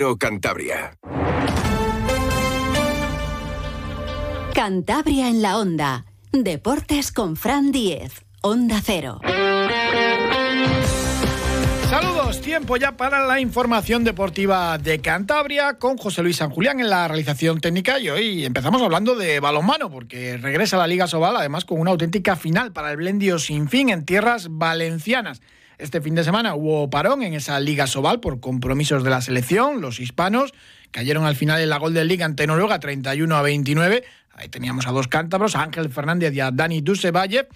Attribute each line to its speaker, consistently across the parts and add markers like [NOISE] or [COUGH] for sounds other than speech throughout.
Speaker 1: Cantabria.
Speaker 2: Cantabria en la onda. Deportes con Fran Diez. Onda Cero.
Speaker 3: Saludos, tiempo ya para la información deportiva de Cantabria con José Luis San Julián en la realización técnica y hoy empezamos hablando de balonmano porque regresa la Liga Sobal además con una auténtica final para el Blendio sin fin en tierras valencianas. Este fin de semana hubo parón en esa Liga Sobal por compromisos de la selección, los hispanos cayeron al final en la Golden League ante Noruega 31 a 29. Ahí teníamos a dos cántabros, a Ángel Fernández y a Dani Dusevalle.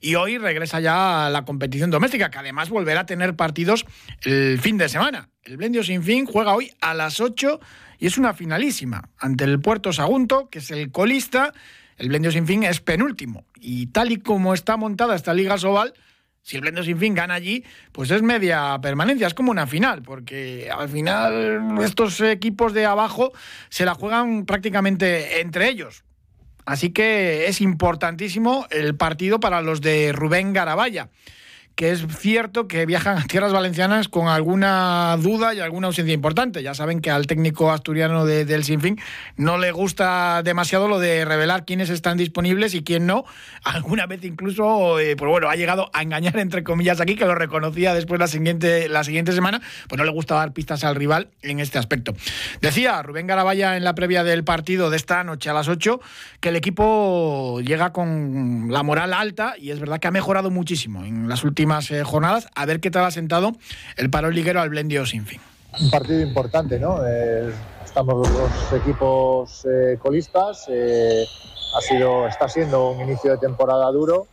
Speaker 3: Y hoy regresa ya a la competición doméstica, que además volverá a tener partidos el fin de semana. El Blendio Sin Fin juega hoy a las 8 y es una finalísima ante el Puerto Sagunto, que es el colista. El Blendio Sin Fin es penúltimo. Y tal y como está montada esta Liga Sobal, si el Blendio Sin Fin gana allí, pues es media permanencia, es como una final, porque al final estos equipos de abajo se la juegan prácticamente entre ellos. Así que es importantísimo el partido para los de Rubén Garabaya que es cierto que viajan a tierras valencianas con alguna duda y alguna ausencia importante. Ya saben que al técnico asturiano del Sinfín no le gusta demasiado lo de revelar quiénes están disponibles y quién no. Alguna vez incluso, eh, pues bueno, ha llegado a engañar entre comillas aquí, que lo reconocía después la siguiente, la siguiente semana, pues no le gusta dar pistas al rival en este aspecto. Decía Rubén Garabaya en la previa del partido de esta noche a las 8 que el equipo llega con la moral alta y es verdad que ha mejorado muchísimo en las últimas eh, jornadas. A ver qué tal ha sentado el paro liguero al Blendio sin fin.
Speaker 4: Un partido importante, ¿no? Eh, estamos los equipos eh, colistas. ha sido, está siendo un inicio de temporada duro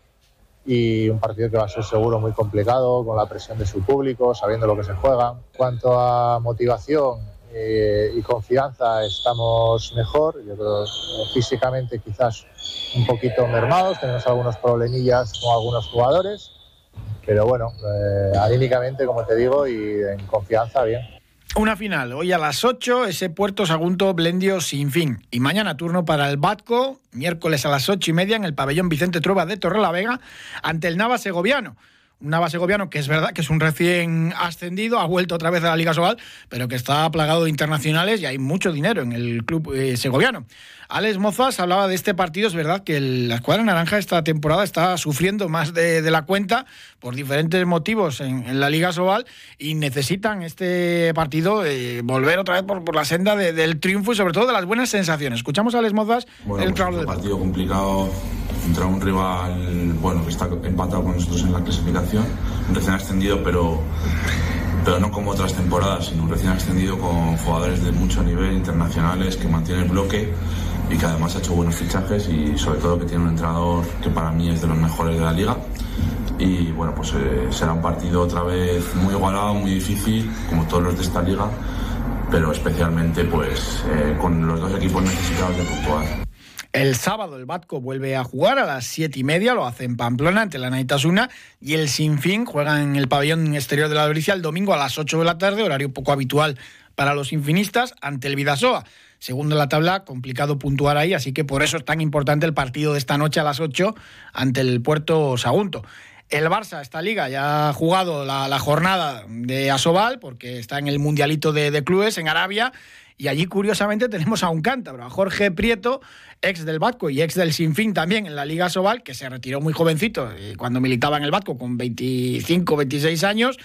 Speaker 4: y un partido que va a ser seguro muy complicado, con la presión de su público, sabiendo lo que se juega. En cuanto a motivación y confianza, estamos mejor. Yo creo físicamente quizás un poquito mermados, tenemos algunos problemillas con algunos jugadores pero bueno, eh, anímicamente, como te digo, y en confianza, bien.
Speaker 3: Una final, hoy a las 8, ese Puerto Sagunto Blendio sin fin. Y mañana turno para el Batco, miércoles a las 8 y media en el pabellón Vicente Trueba de Torrelavega, ante el Nava Segoviano. Un Nava Segoviano que es verdad que es un recién ascendido, ha vuelto otra vez a la Liga Sobal, pero que está plagado de internacionales y hay mucho dinero en el club eh, segoviano. Alex Mozas hablaba de este partido. Es verdad que la escuadra naranja esta temporada está sufriendo más de, la cuenta por diferentes motivos en, la Liga Sobal y necesitan este partido eh, volver otra vez por, la senda del triunfo y sobre todo de las buenas sensaciones. Escuchamos a Alex Mozas.
Speaker 5: Bueno, el pues un partido complicado contra un rival bueno que está empatado con nosotros en la clasificación, recién ascendido, pero pero no como otras temporadas, sino recién ascendido con jugadores de mucho nivel internacionales que mantienen el bloque y que además ha hecho buenos fichajes y sobre todo que tiene un entrenador que para mí es de los mejores de la liga. Y bueno, pues eh, será un partido otra vez muy igualado, muy difícil, como todos los de esta liga, pero especialmente pues eh, con los dos equipos necesitados de puntuar.
Speaker 3: El sábado el Batco vuelve a jugar a las siete y media, lo hace en Pamplona ante la Naitasuna y el Sinfín juega en el pabellón exterior de la Doricia el domingo a las 8 de la tarde, horario poco habitual para los infinistas, ante el Vidasoa segundo en la tabla, complicado puntuar ahí, así que por eso es tan importante el partido de esta noche a las 8 ante el Puerto Sagunto. El Barça, esta liga, ya ha jugado la, jornada de Asobal, porque está en el Mundialito de Clubes en Arabia, y allí, curiosamente, tenemos a un cántabro, a Jorge Prieto, ex del Batco y ex del Sinfín también en la Liga Sobal, que se retiró muy jovencito eh, cuando militaba en el Batco con 25, 26 años,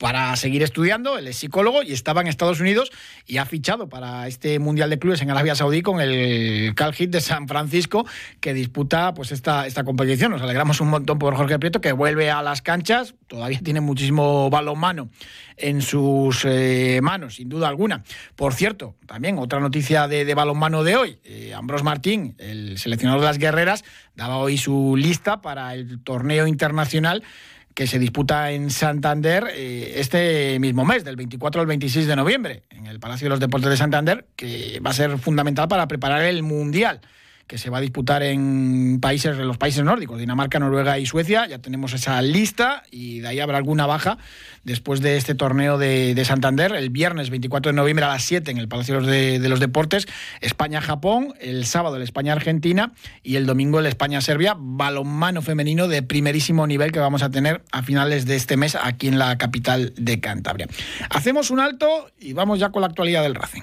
Speaker 3: para seguir estudiando. Él es psicólogo y estaba en Estados Unidos y ha fichado para este Mundial de Clubes en Arabia Saudí con el Cal Hit de San Francisco que disputa pues esta, esta competición. Nos alegramos un montón por Jorge Prieto que vuelve a las canchas. Todavía [LAUGHS] tiene muchísimo balonmano en sus eh, manos, sin duda alguna. Por cierto, también otra noticia de, balonmano de hoy. Eh, Ambros Martín, el seleccionador de las guerreras, daba hoy su lista para el torneo internacional que se disputa en Santander eh, este mismo mes, del 24 al 26 de noviembre, en el Palacio de los Deportes de Santander, que va a ser fundamental para preparar el Mundial que se va a disputar en países, los países nórdicos, Dinamarca, Noruega y Suecia. Ya tenemos esa lista y de ahí habrá alguna baja después de este torneo de, Santander. El viernes 24 de noviembre a las 7 en el Palacio de, de los Deportes, España-Japón, el sábado el España-Argentina y el domingo el España-Serbia, balonmano femenino de primerísimo nivel que vamos a tener a finales de este mes aquí en la capital de Cantabria. Hacemos un alto y vamos ya con la actualidad del Racing.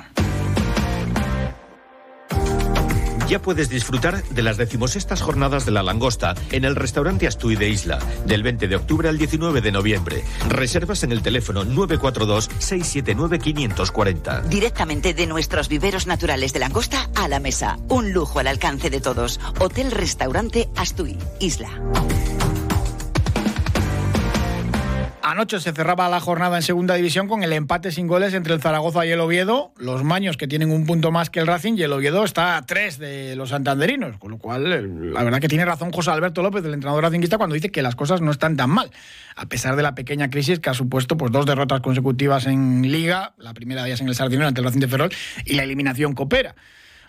Speaker 1: Ya puedes disfrutar de las decimosextas jornadas de la langosta en el restaurante Astuy de Isla, del 20 de octubre al 19 de noviembre. Reservas en el teléfono 942-679-540.
Speaker 6: Directamente de nuestros viveros naturales de langosta a la mesa. Un lujo al alcance de todos. Hotel Restaurante Astuy, Isla.
Speaker 3: Anoche se cerraba la jornada en segunda división con el empate sin goles entre el Zaragoza y el Oviedo. Los maños que tienen un punto más que el Racing y el Oviedo está a tres de los santanderinos. Con lo cual, la verdad que tiene razón José Alberto López, el entrenador racinguista, cuando dice que las cosas no están tan mal. A pesar de la pequeña crisis que ha supuesto pues, dos derrotas consecutivas en Liga, la primera de ellas en el Sardinero ante el Racing de Ferrol y la eliminación coopera.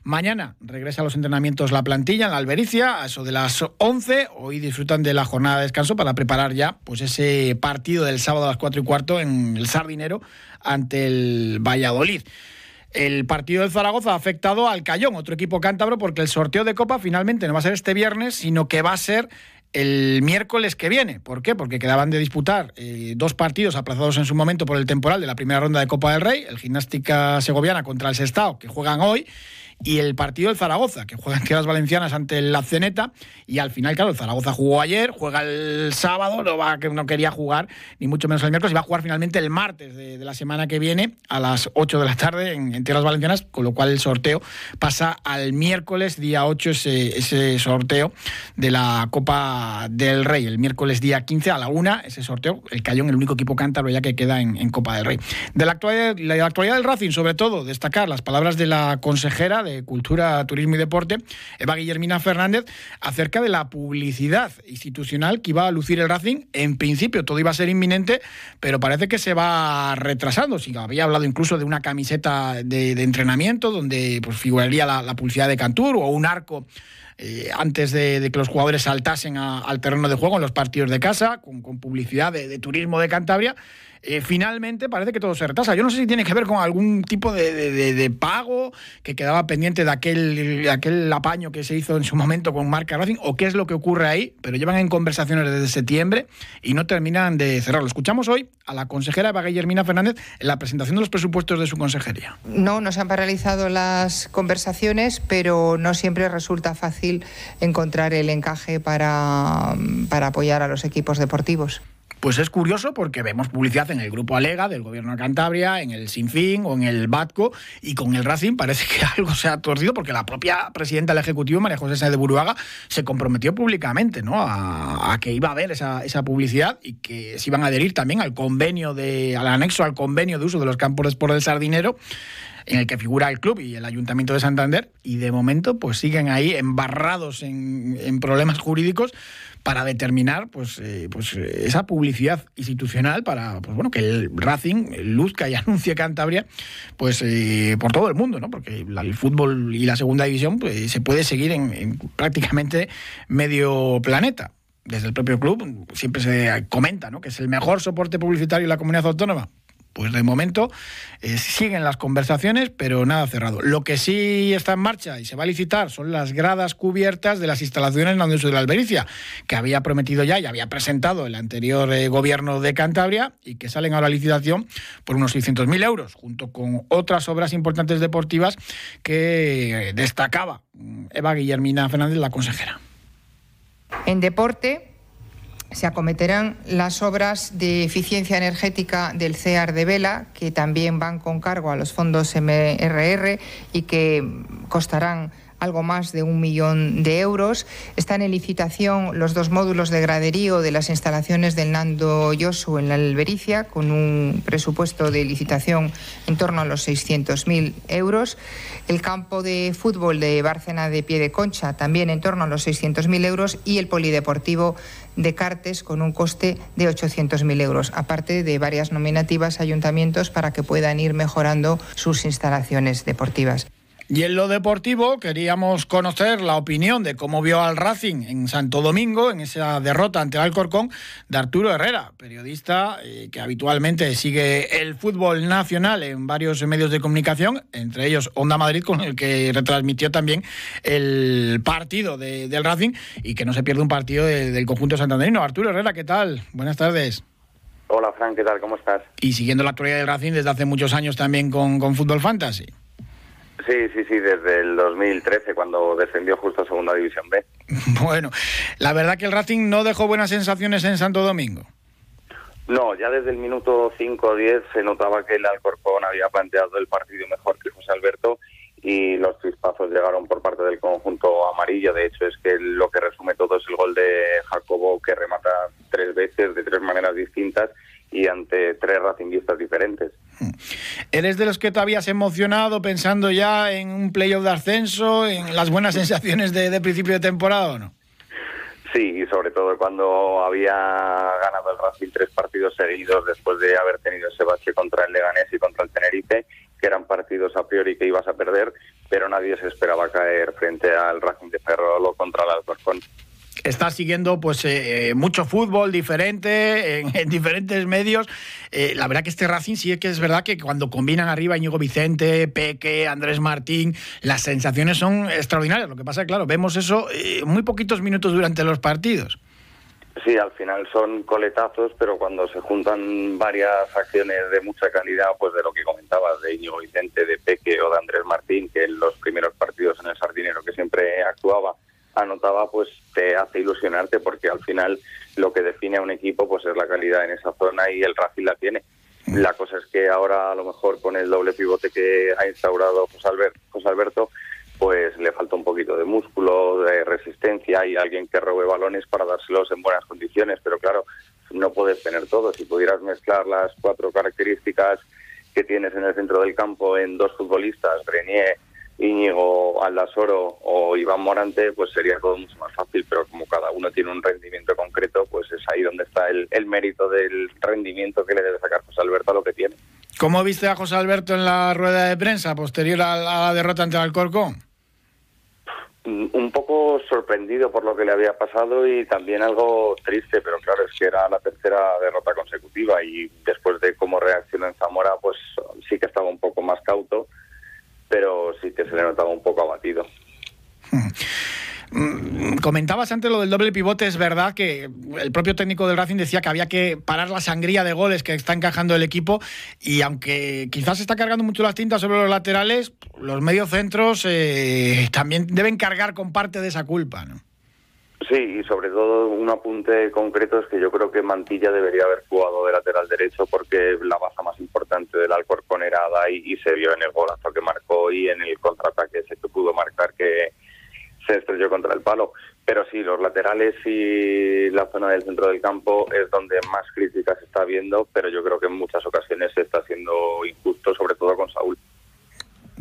Speaker 3: Mañana regresa a los entrenamientos la plantilla en la Albericia, a eso de las 11. Hoy disfrutan de la jornada de descanso para preparar ya pues ese partido del sábado a las 4 y cuarto en el Sardinero ante el Valladolid. El partido del Zaragoza ha afectado al Cayón, otro equipo cántabro, porque el sorteo de Copa finalmente no va a ser este viernes, sino que va a ser el miércoles que viene. ¿Por qué? Porque quedaban de disputar eh, dos partidos aplazados en su momento por el temporal de la primera ronda de Copa del Rey, el Gimnástica Segoviana contra el Sestao, que juegan hoy, y el partido del Zaragoza, que juega en tierras valencianas ante el Ceneta, y al final, claro, el Zaragoza jugó ayer, juega el sábado, no, va, no quería jugar, ni mucho menos el miércoles, y va a jugar finalmente el martes de, la semana que viene a las 8 de la tarde en, tierras valencianas, con lo cual el sorteo pasa al miércoles, día 8, ese, ese sorteo de la Copa del Rey, el miércoles día 15 a la 1, ese sorteo, el Cayón, el único equipo cántabro ya que queda en, Copa del Rey. De la actualidad, la actualidad del Racing, sobre todo, destacar las palabras de la consejera, de Cultura, Turismo y Deporte, Eva Guillermina Fernández, acerca de la publicidad institucional que iba a lucir el Racing. En principio todo iba a ser inminente, pero parece que se va retrasando. Sí, había hablado incluso de una camiseta de, entrenamiento donde pues, figuraría la, publicidad de Cantur o un arco. Eh, antes de, que los jugadores saltasen al terreno de juego en los partidos de casa, con, publicidad de, turismo de Cantabria. Eh, finalmente parece que todo se retrasa. Yo no sé si tiene que ver con algún tipo de, pago que quedaba pendiente de aquel, aquel apaño que se hizo en su momento con Marca Racing o qué es lo que ocurre ahí, pero llevan en conversaciones desde septiembre y no terminan de cerrarlo. Escuchamos hoy a la consejera Eva Guillermina Fernández en la presentación de los presupuestos de su consejería.
Speaker 7: No, no se han paralizado las conversaciones, pero no siempre resulta fácil encontrar el encaje para, para apoyar a los equipos deportivos.
Speaker 3: Pues es curioso porque vemos publicidad en el Grupo Alega del Gobierno de Cantabria, en el Sinfín o en el Batco y con el Racing parece que [LAUGHS] algo se ha torcido porque la propia presidenta del Ejecutivo, María José de Buruaga, se comprometió públicamente ¿no? a, que iba a haber esa, esa, publicidad y que se iban a adherir también al convenio, de, al anexo al convenio de uso de los campos por el Sardinero en el que figura el club y el Ayuntamiento de Santander, y de momento pues siguen ahí embarrados en problemas jurídicos para determinar pues, eh, pues esa publicidad institucional para pues, bueno, que el Racing luzca y [LAUGHS] anuncie Cantabria pues eh, por todo el mundo, ¿no? porque el fútbol y la segunda división pues, se puede seguir en, prácticamente medio planeta desde el propio club siempre se comenta ¿no? que es el mejor soporte publicitario de la comunidad autónoma. Pues de momento eh, siguen las conversaciones, pero nada cerrado. Lo que sí está en marcha y se va a licitar son las gradas cubiertas de las instalaciones en de la Albericia, que había prometido ya y había presentado el anterior eh, gobierno de Cantabria y que salen a licitación por unos 600.000 euros, junto con otras obras importantes deportivas que destacaba mm, Eva Guillermina Fernández, la consejera.
Speaker 7: En deporte, se acometerán las obras de eficiencia energética del CEAR de Vela, que también van con cargo a los fondos MRR y que costarán algo más de un millón de euros. Están en licitación los dos módulos de graderío de las instalaciones del Nando Yosu en la Albericia, con un presupuesto de licitación en torno a los 600.000 euros. El campo de fútbol de Bárcena de Pie de Concha, también en torno a los 600.000 euros. Y el polideportivo de Cartes, con un coste de 800.000 euros, aparte de varias nominativas a ayuntamientos para que puedan ir mejorando sus instalaciones deportivas.
Speaker 3: Y en lo deportivo queríamos conocer la opinión de cómo vio al Racing en Santo Domingo, en esa derrota ante el Alcorcón, de Arturo Herrera, periodista eh, que habitualmente sigue el fútbol nacional en varios medios de comunicación, entre ellos Onda Madrid, con el que retransmitió también el partido del Racing y que no se pierde un partido del conjunto santanderino. Arturo Herrera, ¿qué tal? Buenas tardes.
Speaker 8: Hola, Fran, ¿qué tal? ¿Cómo estás?
Speaker 3: Y siguiendo la actualidad del Racing desde hace muchos años también con, con Fútbol Fantasy.
Speaker 8: Sí, sí, sí, desde el 2013, cuando descendió justo a Segunda División B. [LAUGHS]
Speaker 3: Bueno, la verdad que el Racing no dejó buenas sensaciones en Santo Domingo.
Speaker 8: No, ya desde el minuto 5 o 10 se notaba que el Alcorcón había planteado el partido mejor que José Alberto y los chispazos llegaron por parte del conjunto amarillo. De hecho, es que lo que resume todo es el gol de Jacobo que remata tres veces de tres maneras distintas y ante tres racinguistas diferentes.
Speaker 3: ¿Eres de los que te habías emocionado pensando ya en un playoff de ascenso, en las buenas sensaciones de, principio de temporada o no?
Speaker 8: Sí, y sobre todo cuando había ganado el Racing tres partidos seguidos después de haber tenido ese bache contra el Leganés y contra el Tenerife, que eran partidos a priori que ibas a perder, pero nadie se esperaba caer frente al Racing de Ferrol o contra el Alcorcón
Speaker 3: está siguiendo pues eh, mucho fútbol diferente [LAUGHS] en, diferentes medios. Eh, la verdad que este Racing sí es que es verdad que cuando combinan arriba Íñigo Vicente, Peque, Andrés Martín, las sensaciones son extraordinarias. Lo que pasa claro, vemos eso eh, muy poquitos minutos durante los partidos.
Speaker 8: Sí, al final son coletazos, pero cuando se juntan varias acciones de mucha calidad, pues de lo que comentabas, de Íñigo Vicente, de Peque o de Andrés Martín, que en los primeros partidos en el Sardinero que siempre actuaba, anotaba, pues te hace ilusionarte porque al final lo que define a un equipo pues es la calidad en esa zona y el Racing la tiene. La cosa es que ahora a lo mejor con el doble pivote que ha instaurado José Alberto, José Alberto pues le falta un poquito de músculo, de resistencia y alguien que robe balones para dárselos en buenas condiciones. Pero claro, no puedes tener todo. Si pudieras mezclar las cuatro características que tienes en el centro del campo en dos futbolistas, Grenier, Íñigo Aldasoro o Iván Morante, pues sería todo mucho más fácil, pero como cada uno tiene un rendimiento concreto, pues es ahí donde está el, mérito del rendimiento que le debe sacar José Alberto a lo que tiene.
Speaker 3: ¿Cómo viste a José Alberto en la rueda de prensa posterior a la derrota ante el Alcorcón?
Speaker 8: Un poco sorprendido por lo que le había pasado y también algo triste, pero claro, es que era la tercera derrota consecutiva y después de cómo reaccionó en Zamora, pues sí que estaba un poco más cauto pero sí que se le notaba un poco abatido.
Speaker 3: Mm, comentabas antes lo del doble pivote, es verdad que el propio técnico del Racing decía que había que parar la sangría de goles que está encajando el equipo y aunque quizás está cargando mucho las tintas sobre los laterales, los mediocentros eh, también deben cargar con parte de esa culpa, ¿no?
Speaker 8: Sí, y sobre todo un apunte concreto es que yo creo que Mantilla debería haber jugado de lateral derecho porque la baza más importante del Alcorcón era Adai y se vio en el golazo que marcó y en el contraataque ese que pudo marcar que se estrelló contra el palo. Pero sí, los laterales y la zona del centro del campo es donde más críticas se está viendo, pero yo creo que en muchas ocasiones se está haciendo injusto, sobre todo con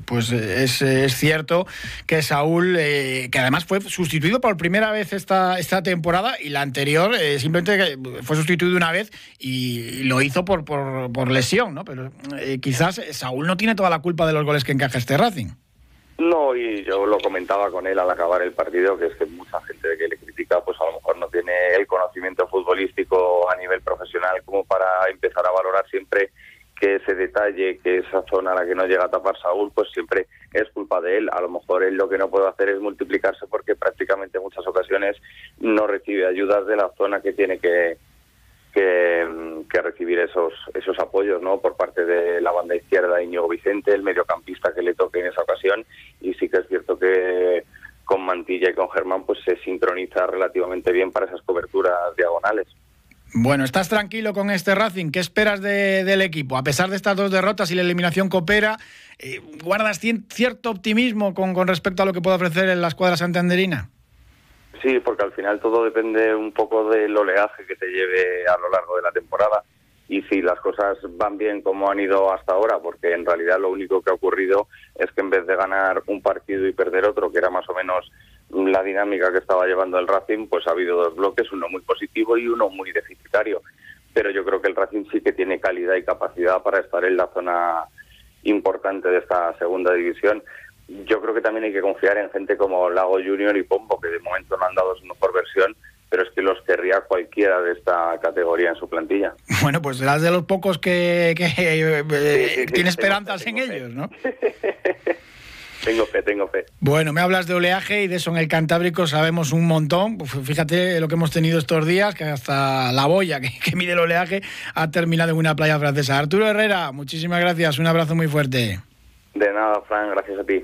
Speaker 3: pues eh, es, cierto que Saúl, eh, que además fue sustituido por primera vez esta, esta temporada y la anterior eh, simplemente fue sustituido una vez y lo hizo por, por, lesión, ¿no? Pero quizás Saúl no tiene toda la culpa de los goles que encaja este Racing.
Speaker 8: No, y yo lo comentaba con él al acabar el partido, que es que mucha gente que le critica, pues a lo mejor no tiene el conocimiento futbolístico a nivel profesional como para empezar a valorar siempre que ese detalle, que esa zona a la que no llega a tapar Saúl, pues siempre es culpa de él. A lo mejor él lo que no puede hacer es multiplicarse porque prácticamente en muchas ocasiones no recibe ayudas de la zona que tiene que, que, recibir esos esos apoyos no por parte de la banda izquierda Íñigo Vicente, el mediocampista que le toque en esa ocasión. Y sí que es cierto que con Mantilla y con Germán pues se sincroniza relativamente bien para esas coberturas diagonales.
Speaker 3: Bueno, ¿estás tranquilo con este Racing? ¿Qué esperas del equipo? A pesar de estas dos derrotas y la eliminación coopera, eh, ¿guardas cierto optimismo con, con respecto a lo que puede ofrecer en la escuadra santanderina?
Speaker 8: Sí, porque al final todo depende un poco del oleaje que te lleve a lo largo de la temporada. Y si las cosas van bien como han ido hasta ahora, porque en realidad lo único que ha ocurrido es que en vez de ganar un partido y perder otro, que era más o menos la dinámica que estaba llevando el Racing, pues ha habido dos bloques, uno muy positivo y uno muy deficitario. Pero yo creo que el Racing sí que tiene calidad y capacidad para estar en la zona importante de esta segunda división. yo creo que también hay que confiar en gente como Lago Junior y Pombo, que de momento no han dado su mejor versión, pero es que los querría cualquiera de esta categoría en su plantilla. [LAUGHS]
Speaker 3: Bueno, pues serás de los pocos que, eh, tiene esperanzas en ellos, ¿no? [LAUGHS]
Speaker 8: Tengo fe, tengo fe.
Speaker 3: Bueno, me hablas de oleaje y de eso en el Cantábrico sabemos un montón. Fíjate lo que hemos tenido estos días, que hasta la boya que, [LAUGHS] que mide el oleaje ha terminado en una playa francesa. Arturo Herrera, muchísimas gracias, un abrazo muy fuerte.
Speaker 8: De nada, Fran, gracias a ti.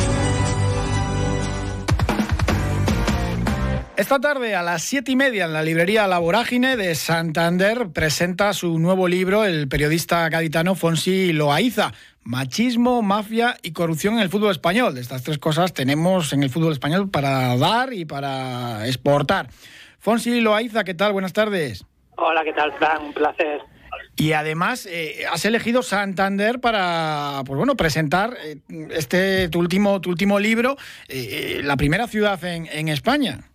Speaker 3: Esta tarde a las siete y media en la librería La Vorágine de Santander presenta su nuevo libro el periodista gaditano Fonsi Loaiza, Machismo, Mafia y Corrupción en el fútbol español. De estas tres cosas tenemos en el fútbol español para dar y para exportar. Fonsi Loaiza, ¿qué tal? Buenas tardes.
Speaker 9: Hola, ¿qué tal, Fran? Un placer.
Speaker 3: Y además eh, has elegido Santander para pues bueno, presentar eh, este tu último, tu último libro, eh, la primera ciudad en, en España.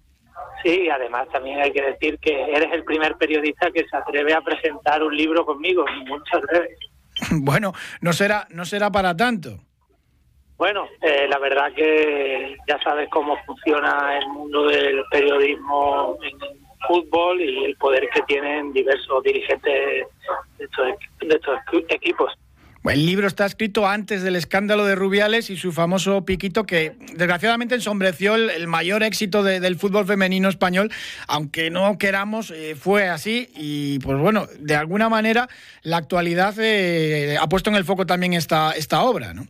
Speaker 9: Sí, además también hay que decir que eres el primer periodista que se atreve a presentar un libro conmigo. Muchas gracias. [LAUGHS]
Speaker 3: Bueno, no será, no será para tanto.
Speaker 9: Bueno, eh, la verdad que ya sabes cómo funciona el mundo del periodismo en fútbol y el poder que tienen diversos dirigentes de estos, de estos equipos.
Speaker 3: El libro está escrito antes del escándalo de Rubiales y su famoso piquito que desgraciadamente ensombreció el, mayor éxito del fútbol femenino español, aunque no queramos, eh, fue así y pues bueno, de alguna manera la actualidad eh, ha puesto en el foco también esta, esta obra, ¿no?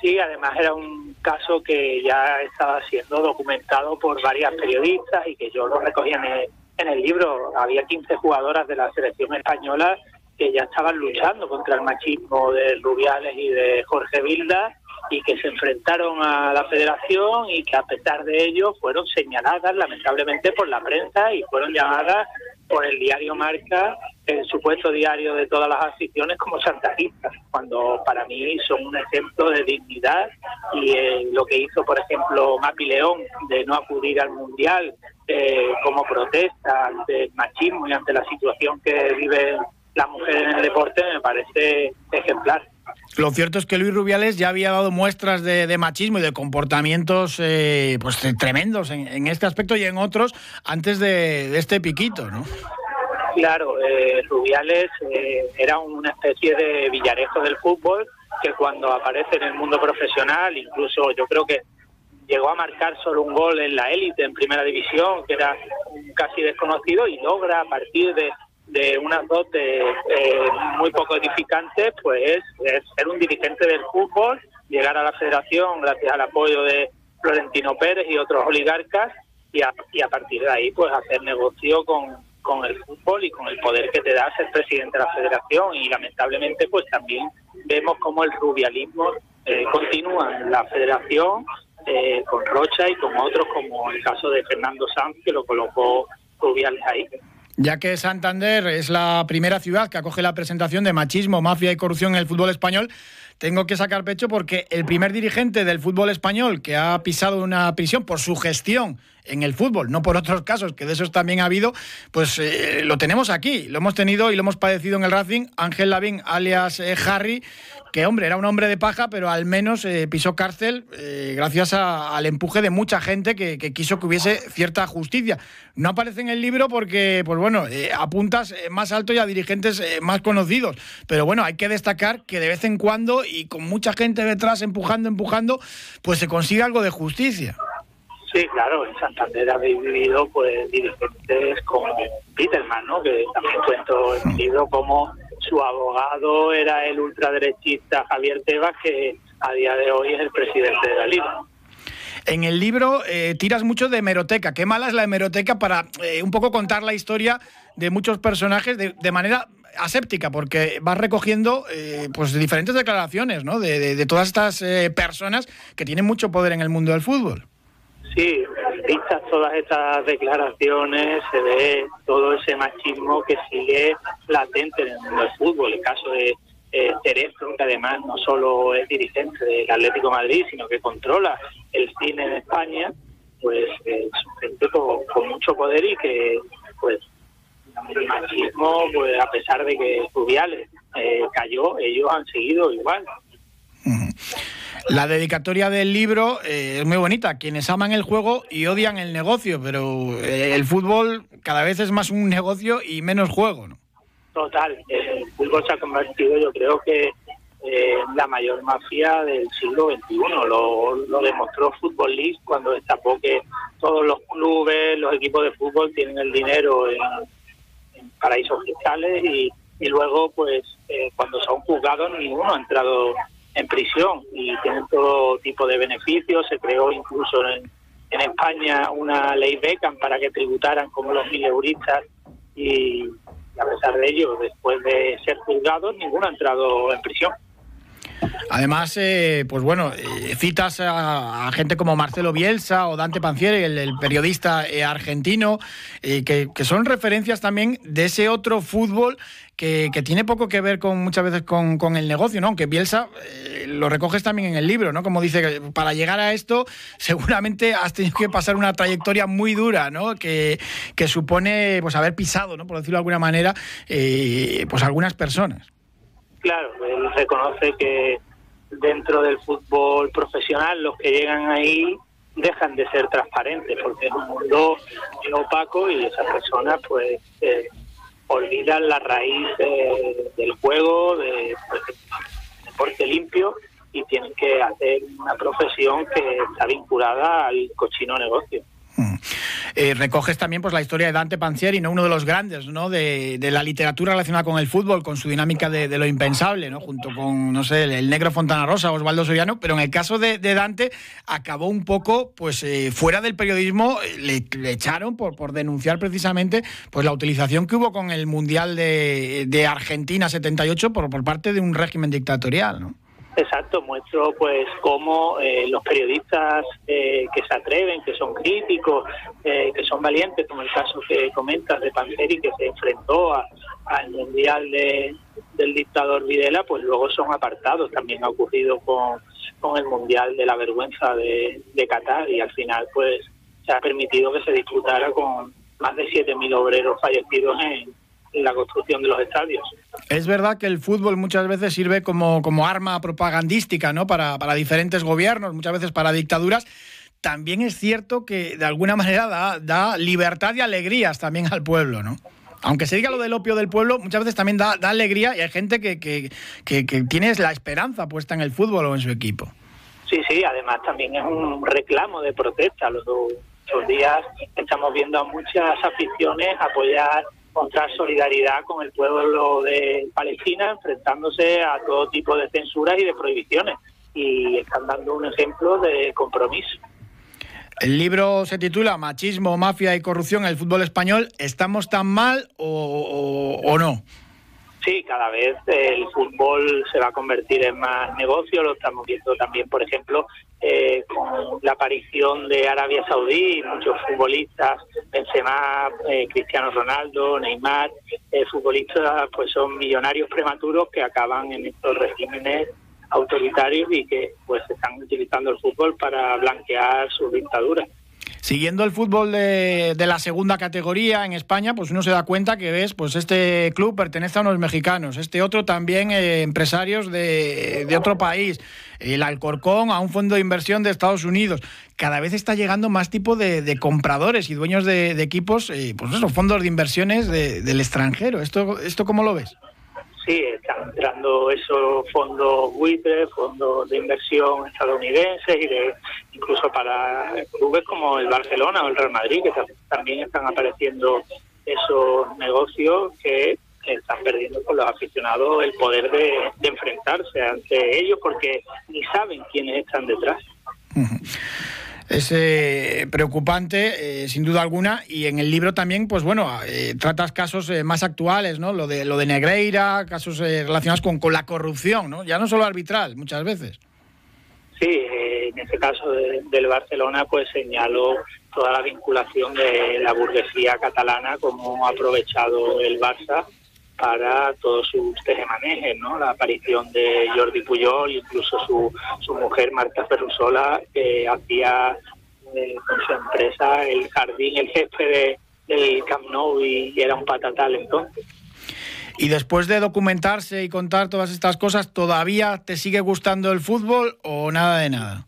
Speaker 9: Sí, además era un caso que ya estaba siendo documentado por varias periodistas y que yo lo recogí en el, en el libro. Había 15 jugadoras de la selección española que ya estaban luchando contra el machismo de Rubiales y de Jorge Vilda y que se enfrentaron a la federación y que a pesar de ello fueron señaladas lamentablemente por la prensa y fueron llamadas por el diario Marca, el supuesto diario de todas las aficiones, como santajistas, cuando para mí son un ejemplo de dignidad y eh, lo que hizo, por ejemplo, Mapi León de no acudir al Mundial eh, como protesta ante el machismo y ante la situación que vive la mujer en el deporte me parece ejemplar.
Speaker 3: Lo cierto es que Luis Rubiales ya había dado muestras de, machismo y de comportamientos eh, pues tremendos en, este aspecto y en otros antes de, este piquito, ¿no?
Speaker 9: Claro, eh, Rubiales eh, era una especie de villarejo del fútbol que cuando aparece en el mundo profesional, incluso yo creo que llegó a marcar solo un gol en la élite, en primera división, que era casi desconocido, y logra a partir de de unas dotes eh, muy poco edificantes, pues es ser un dirigente del fútbol, llegar a la federación gracias al apoyo de Florentino Pérez y otros oligarcas y a, y a partir de ahí pues hacer negocio con, con el fútbol y con el poder que te da ser presidente de la federación. Y lamentablemente pues también vemos como el rubialismo eh, continúa en la federación eh, con Rocha y con otros como el caso de Fernando Sanz que lo colocó Rubiales ahí
Speaker 3: ya que Santander es la primera ciudad que acoge la presentación de machismo, mafia y corrupción en el fútbol español, tengo que sacar pecho porque el primer dirigente del fútbol español que ha pisado una prisión por su gestión en el fútbol, no por otros casos, que de esos también ha habido, pues eh, lo tenemos aquí, lo hemos tenido y lo hemos padecido en el Racing. Ángel Lavín, alias eh, Harry, que hombre, era un hombre de paja, pero al menos eh, pisó cárcel gracias al empuje de mucha gente que, quiso que hubiese cierta justicia. No aparece en el libro porque, pues bueno, apuntas más alto y a dirigentes más conocidos, pero bueno, hay que destacar que de vez en cuando y con mucha gente detrás empujando, empujando, pues se consigue algo de justicia.
Speaker 9: Sí, claro, en Santander habéis vivido pues dirigentes como Peterman, ¿no? Que también cuento en el libro como su abogado era el ultraderechista Javier Tebas, que a día de hoy es el presidente de la Liga.
Speaker 3: En el libro eh, tiras mucho de hemeroteca. Qué mala es la hemeroteca para eh, un poco contar la historia de muchos personajes de, manera aséptica, porque vas recogiendo eh, pues diferentes declaraciones ¿no? de, de todas estas personas que tienen mucho poder en el mundo del fútbol.
Speaker 9: Sí, vistas todas estas declaraciones, se ve todo ese machismo que sigue latente en el mundo del fútbol. El caso de eh, que además no solo es dirigente del Atlético Madrid, sino que controla el cine en España, pues eh, es gente con, mucho poder y que, pues, el machismo, pues a pesar de que Rubiales eh, cayó, ellos han seguido igual.
Speaker 3: La dedicatoria del libro eh, es muy bonita. Quienes aman el juego y odian el negocio, pero eh, el fútbol cada vez es más un negocio y menos juego, ¿no?
Speaker 9: Total. El fútbol se ha convertido, yo creo que eh, la mayor mafia del siglo XXI. Lo, lo demostró Football League cuando destapó que todos los clubes, los equipos de fútbol tienen el dinero en, paraísos fiscales y, y luego, pues, cuando son juzgados, ninguno ha entrado en prisión y tienen todo tipo de beneficios. Se creó incluso en, España una ley Beckham para que tributaran como los mileuristas y a pesar de ello, después de ser juzgados, ninguno ha entrado en prisión.
Speaker 3: Además, eh, pues bueno, eh, citas a, gente como Marcelo Bielsa o Dante Panzieri, el, periodista eh, argentino, que, son referencias también de ese otro fútbol que, tiene poco que ver con muchas veces con, el negocio, ¿no? Aunque Bielsa lo recoges también en el libro, ¿no? Como dice, para llegar a esto [LAUGHS] seguramente has tenido que pasar una trayectoria muy dura, ¿no? Que, que supone, pues, haber pisado, ¿no? Por decirlo de alguna manera, pues algunas personas.
Speaker 9: Claro, él reconoce que dentro del fútbol profesional los que llegan ahí dejan de ser transparentes porque es un mundo opaco y esas personas pues eh, olvidan la raíz del juego, de, deporte limpio y tienen que hacer una profesión que está vinculada al cochino negocio.
Speaker 3: Eh, recoges también pues la historia de Dante Panzieri, ¿no? uno de los grandes ¿no? de, la literatura relacionada con el fútbol, con su dinámica de, lo impensable, ¿no? junto con, no sé, el, negro Fontana Rosa, Osvaldo Soriano, pero en el caso de, Dante acabó un poco pues eh, fuera del periodismo, le, echaron por, por denunciar precisamente pues la utilización que hubo con el Mundial de, Argentina 78 por, por parte de un régimen dictatorial. ¿no?
Speaker 9: Exacto, muestro pues cómo eh, los periodistas eh, que se atreven, que son críticos, eh, que son valientes, como el caso que comentas de Panseri, que se enfrentó al mundial de, del dictador Videla, pues luego son apartados. También ha ocurrido con, con el mundial de la vergüenza de, de Qatar y al final pues se ha permitido que se disputara con más de 7.000 obreros fallecidos en, la construcción de los estadios.
Speaker 3: Es verdad que el fútbol muchas veces sirve como, como arma propagandística ¿no? para, para diferentes gobiernos, muchas veces para dictaduras. También es cierto que de alguna manera da, da libertad y alegrías también al pueblo, ¿no? Aunque se diga lo del opio del pueblo, muchas veces también da, da alegría y hay gente que, que, que, que tiene la esperanza puesta en el fútbol o en su equipo.
Speaker 9: Sí, sí, además también es un reclamo de protesta. Los, los días estamos viendo a muchas aficiones apoyar mostrar solidaridad con el pueblo de Palestina, enfrentándose a todo tipo de censuras y de prohibiciones. Y están dando un ejemplo de compromiso.
Speaker 3: El libro se titula Machismo, Mafia y Corrupción en el fútbol español. ¿Estamos tan mal o, no?
Speaker 9: Sí, cada vez el fútbol se va a convertir en más negocio. Lo estamos viendo también, por ejemplo, eh, con la aparición de Arabia Saudí, muchos futbolistas, Benzema, eh, Cristiano Ronaldo, Neymar, eh, futbolistas pues son millonarios prematuros que acaban en estos regímenes autoritarios y que pues están utilizando el fútbol para blanquear sus dictaduras.
Speaker 3: Siguiendo el fútbol de, la segunda categoría en España, pues uno se da cuenta que ves, pues este club pertenece a unos mexicanos, este otro también eh, empresarios de, otro país, el Alcorcón a un fondo de inversión de Estados Unidos. Cada vez está llegando más tipo de, compradores y dueños de, equipos, eh, pues esos fondos de inversiones del extranjero. ¿Esto, ¿Esto cómo lo ves?
Speaker 9: Sí, están entrando esos fondos buitres, fondos de inversión estadounidenses y de incluso para clubes como el Barcelona o el Real Madrid, que también están apareciendo esos negocios que están perdiendo con los aficionados el poder de, enfrentarse ante ellos porque ni saben quiénes están detrás
Speaker 3: es eh, preocupante, eh, sin duda alguna, y en el libro también, pues bueno, eh, tratas casos más actuales, ¿no? Lo de, lo de Negreira, casos relacionados con, con la corrupción, ¿no? Ya no solo arbitral, muchas veces.
Speaker 9: Sí, en este caso del Barcelona, pues señaló toda la vinculación de la burguesía catalana, como ha aprovechado el Barça para todos sus tejemanejes, ¿no? La aparición de Jordi Puyol, incluso su, su mujer Marta Ferrusola, que hacía eh, con su empresa el jardín, el jefe de, del Camp Nou y, y era un patatal entonces.
Speaker 3: Y después de documentarse y contar todas estas cosas, ¿todavía te sigue gustando el fútbol o nada de nada?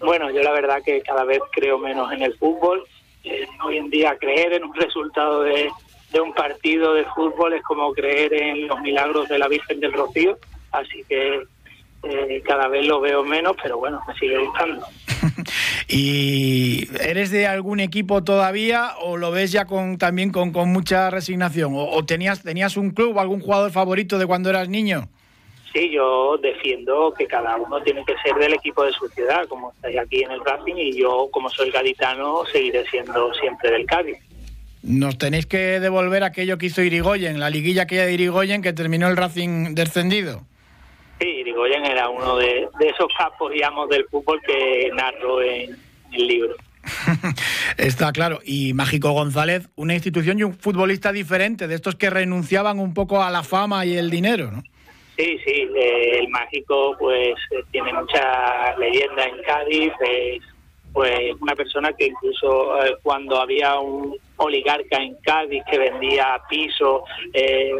Speaker 9: Bueno, yo la verdad que cada vez creo menos en el fútbol. Eh, hoy en día creer en un resultado de, de un partido de fútbol es como creer en los milagros de la Virgen del Rocío. Así que eh, cada vez lo veo menos, pero bueno, me sigue gustando. [LAUGHS]
Speaker 3: ¿Y eres de algún equipo todavía o lo ves ya con también con, con mucha resignación? ¿O, o tenías, tenías un club o algún jugador favorito de cuando eras niño?
Speaker 9: Sí, yo defiendo que cada uno tiene que ser del equipo de su ciudad, como estáis aquí en el Racing, y yo, como soy gaditano, seguiré siendo siempre del Cádiz.
Speaker 3: Nos tenéis que devolver aquello que hizo Irigoyen, la liguilla aquella de Irigoyen que terminó el Racing descendido.
Speaker 9: Sí, Irigoyen era uno de, de esos capos, digamos, del fútbol que narro en el libro. [LAUGHS]
Speaker 3: Está claro. Y Mágico González, una institución y un futbolista diferente, de estos que renunciaban un poco a la fama y el dinero, ¿no?
Speaker 9: Sí, sí, eh, el Mágico pues eh, tiene mucha leyenda en Cádiz, es pues una persona que incluso eh, cuando había un oligarca en Cádiz que vendía pisos eh,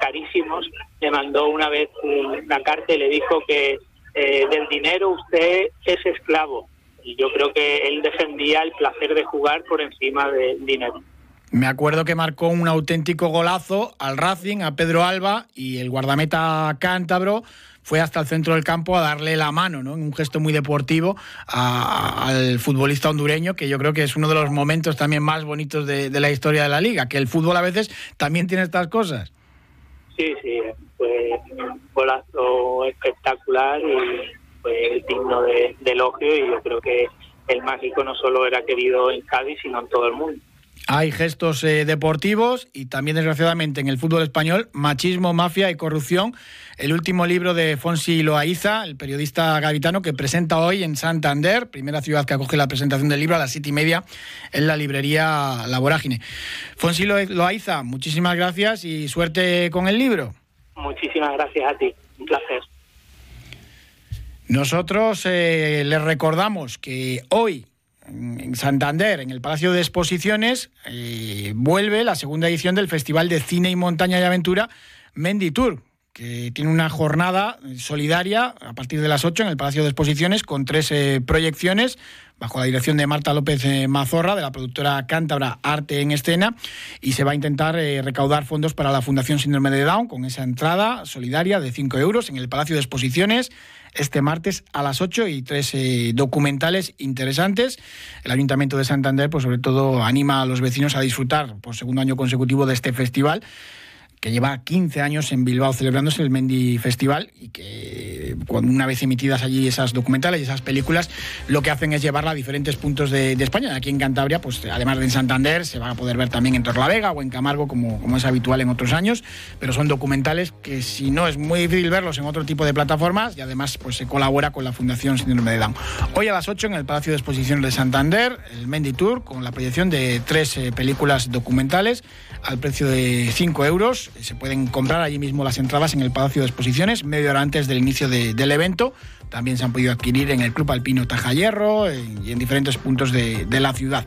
Speaker 9: carísimos, le mandó una vez una carta y le dijo que eh, del dinero usted es esclavo. Y yo creo que él defendía el placer de jugar por encima del dinero.
Speaker 3: Me acuerdo que marcó un auténtico golazo al Racing, a Pedro Alba, y el guardameta cántabro fue hasta el centro del campo a darle la mano, ¿no? Un gesto muy deportivo a- al futbolista hondureño, que yo creo que es uno de los momentos también más bonitos de, la historia de la liga, que el fútbol a veces también tiene estas cosas.
Speaker 9: Sí, sí, fue un golazo espectacular y fue digno de elogio y yo creo que el mágico no solo era querido en Cádiz, sino en todo el mundo.
Speaker 3: Hay gestos eh, deportivos y también, desgraciadamente, en el fútbol español, machismo, mafia y corrupción. El último libro de Fonsi Loaiza, el periodista gaditano, que presenta hoy en Santander, primera ciudad que acoge la presentación del libro a las siete y media en la librería La Vorágine. Fonsi Lo- Loaiza, muchísimas gracias y suerte con el libro.
Speaker 9: Muchísimas gracias a ti, un placer.
Speaker 3: Nosotros eh, les recordamos que hoy en Santander, en el Palacio de Exposiciones, vuelve la segunda edición del Festival de Cine y Montaña y Aventura Mendy Tour, que tiene una jornada solidaria a partir de las 8 en el Palacio de Exposiciones con tres eh, proyecciones bajo la dirección de Marta López eh, Mazorra, de la productora cántabra Arte en Escena, y se va a intentar eh, recaudar fondos para la Fundación Síndrome de Down con esa entrada solidaria de 5 euros en el Palacio de Exposiciones este martes a las 8 y tres documentales interesantes. El Ayuntamiento de Santander, pues sobre todo, anima a los vecinos a disfrutar por segundo año consecutivo de este festival que lleva 15 años en Bilbao celebrándose el Mendy Festival y que cuando una vez emitidas allí esas documentales y esas películas, lo que hacen es llevarla a diferentes puntos de, de España. Aquí en Cantabria, pues además de en Santander, se va a poder ver también en Torlavega o en Camargo, como, como es habitual en otros años, pero son documentales que si no es muy difícil verlos en otro tipo de plataformas y además pues se colabora con la Fundación Síndrome de Down. Hoy a las 8 en el Palacio de Exposiciones de Santander, el Mendy Tour, con la proyección de tres eh, películas documentales al precio de 5 euros. Se pueden comprar allí mismo las entradas en el Palacio de Exposiciones, media hora antes del inicio de- del evento. También se han podido adquirir en el Club Alpino Tajayerro en- y en diferentes puntos de, la ciudad.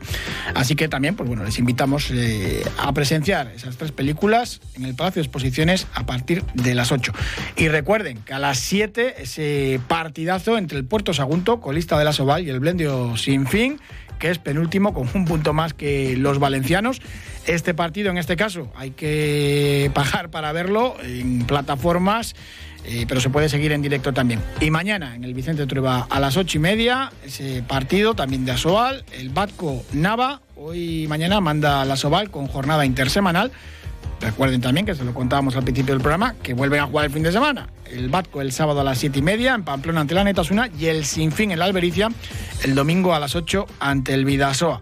Speaker 3: Así que también, pues bueno, les invitamos eh, a presenciar esas tres películas en el Palacio de Exposiciones a partir de las 8. Y recuerden que a las 7 ese partidazo entre el Puerto Sagunto, colista de la Soval, y el Blendio Sin Fin, que es penúltimo con un punto más que los valencianos. Este partido, en este caso, hay que pagar para verlo en plataformas, eh, pero se puede seguir en directo también. Y mañana, en el Vicente Trueba, a las ocho y media, ese partido también de Asoval, el Batco Nava, hoy y mañana manda la Asoval con jornada intersemanal. Recuerden también que se lo contábamos al principio del programa, que vuelven a jugar el fin de semana. El Batco el sábado a las siete y media en Pamplona ante la Netasuna y el Sinfín en la Albericia el domingo a las 8 ante el Vidasoa.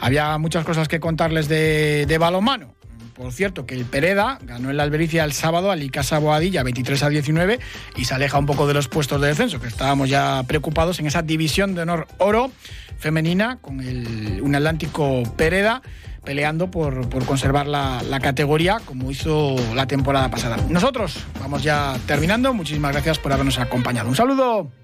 Speaker 3: Había muchas cosas que contarles de, de balonmano. Por cierto, que el Pereda ganó en la Albericia el sábado al Icasa Boadilla 23 a 19 y se aleja un poco de los puestos de descenso, que estábamos ya preocupados en esa división de honor oro femenina con el, un Atlántico Pereda peleando por, por conservar la, categoría como hizo la temporada pasada. Nosotros vamos ya terminando. Muchísimas gracias por habernos acompañado. Un saludo.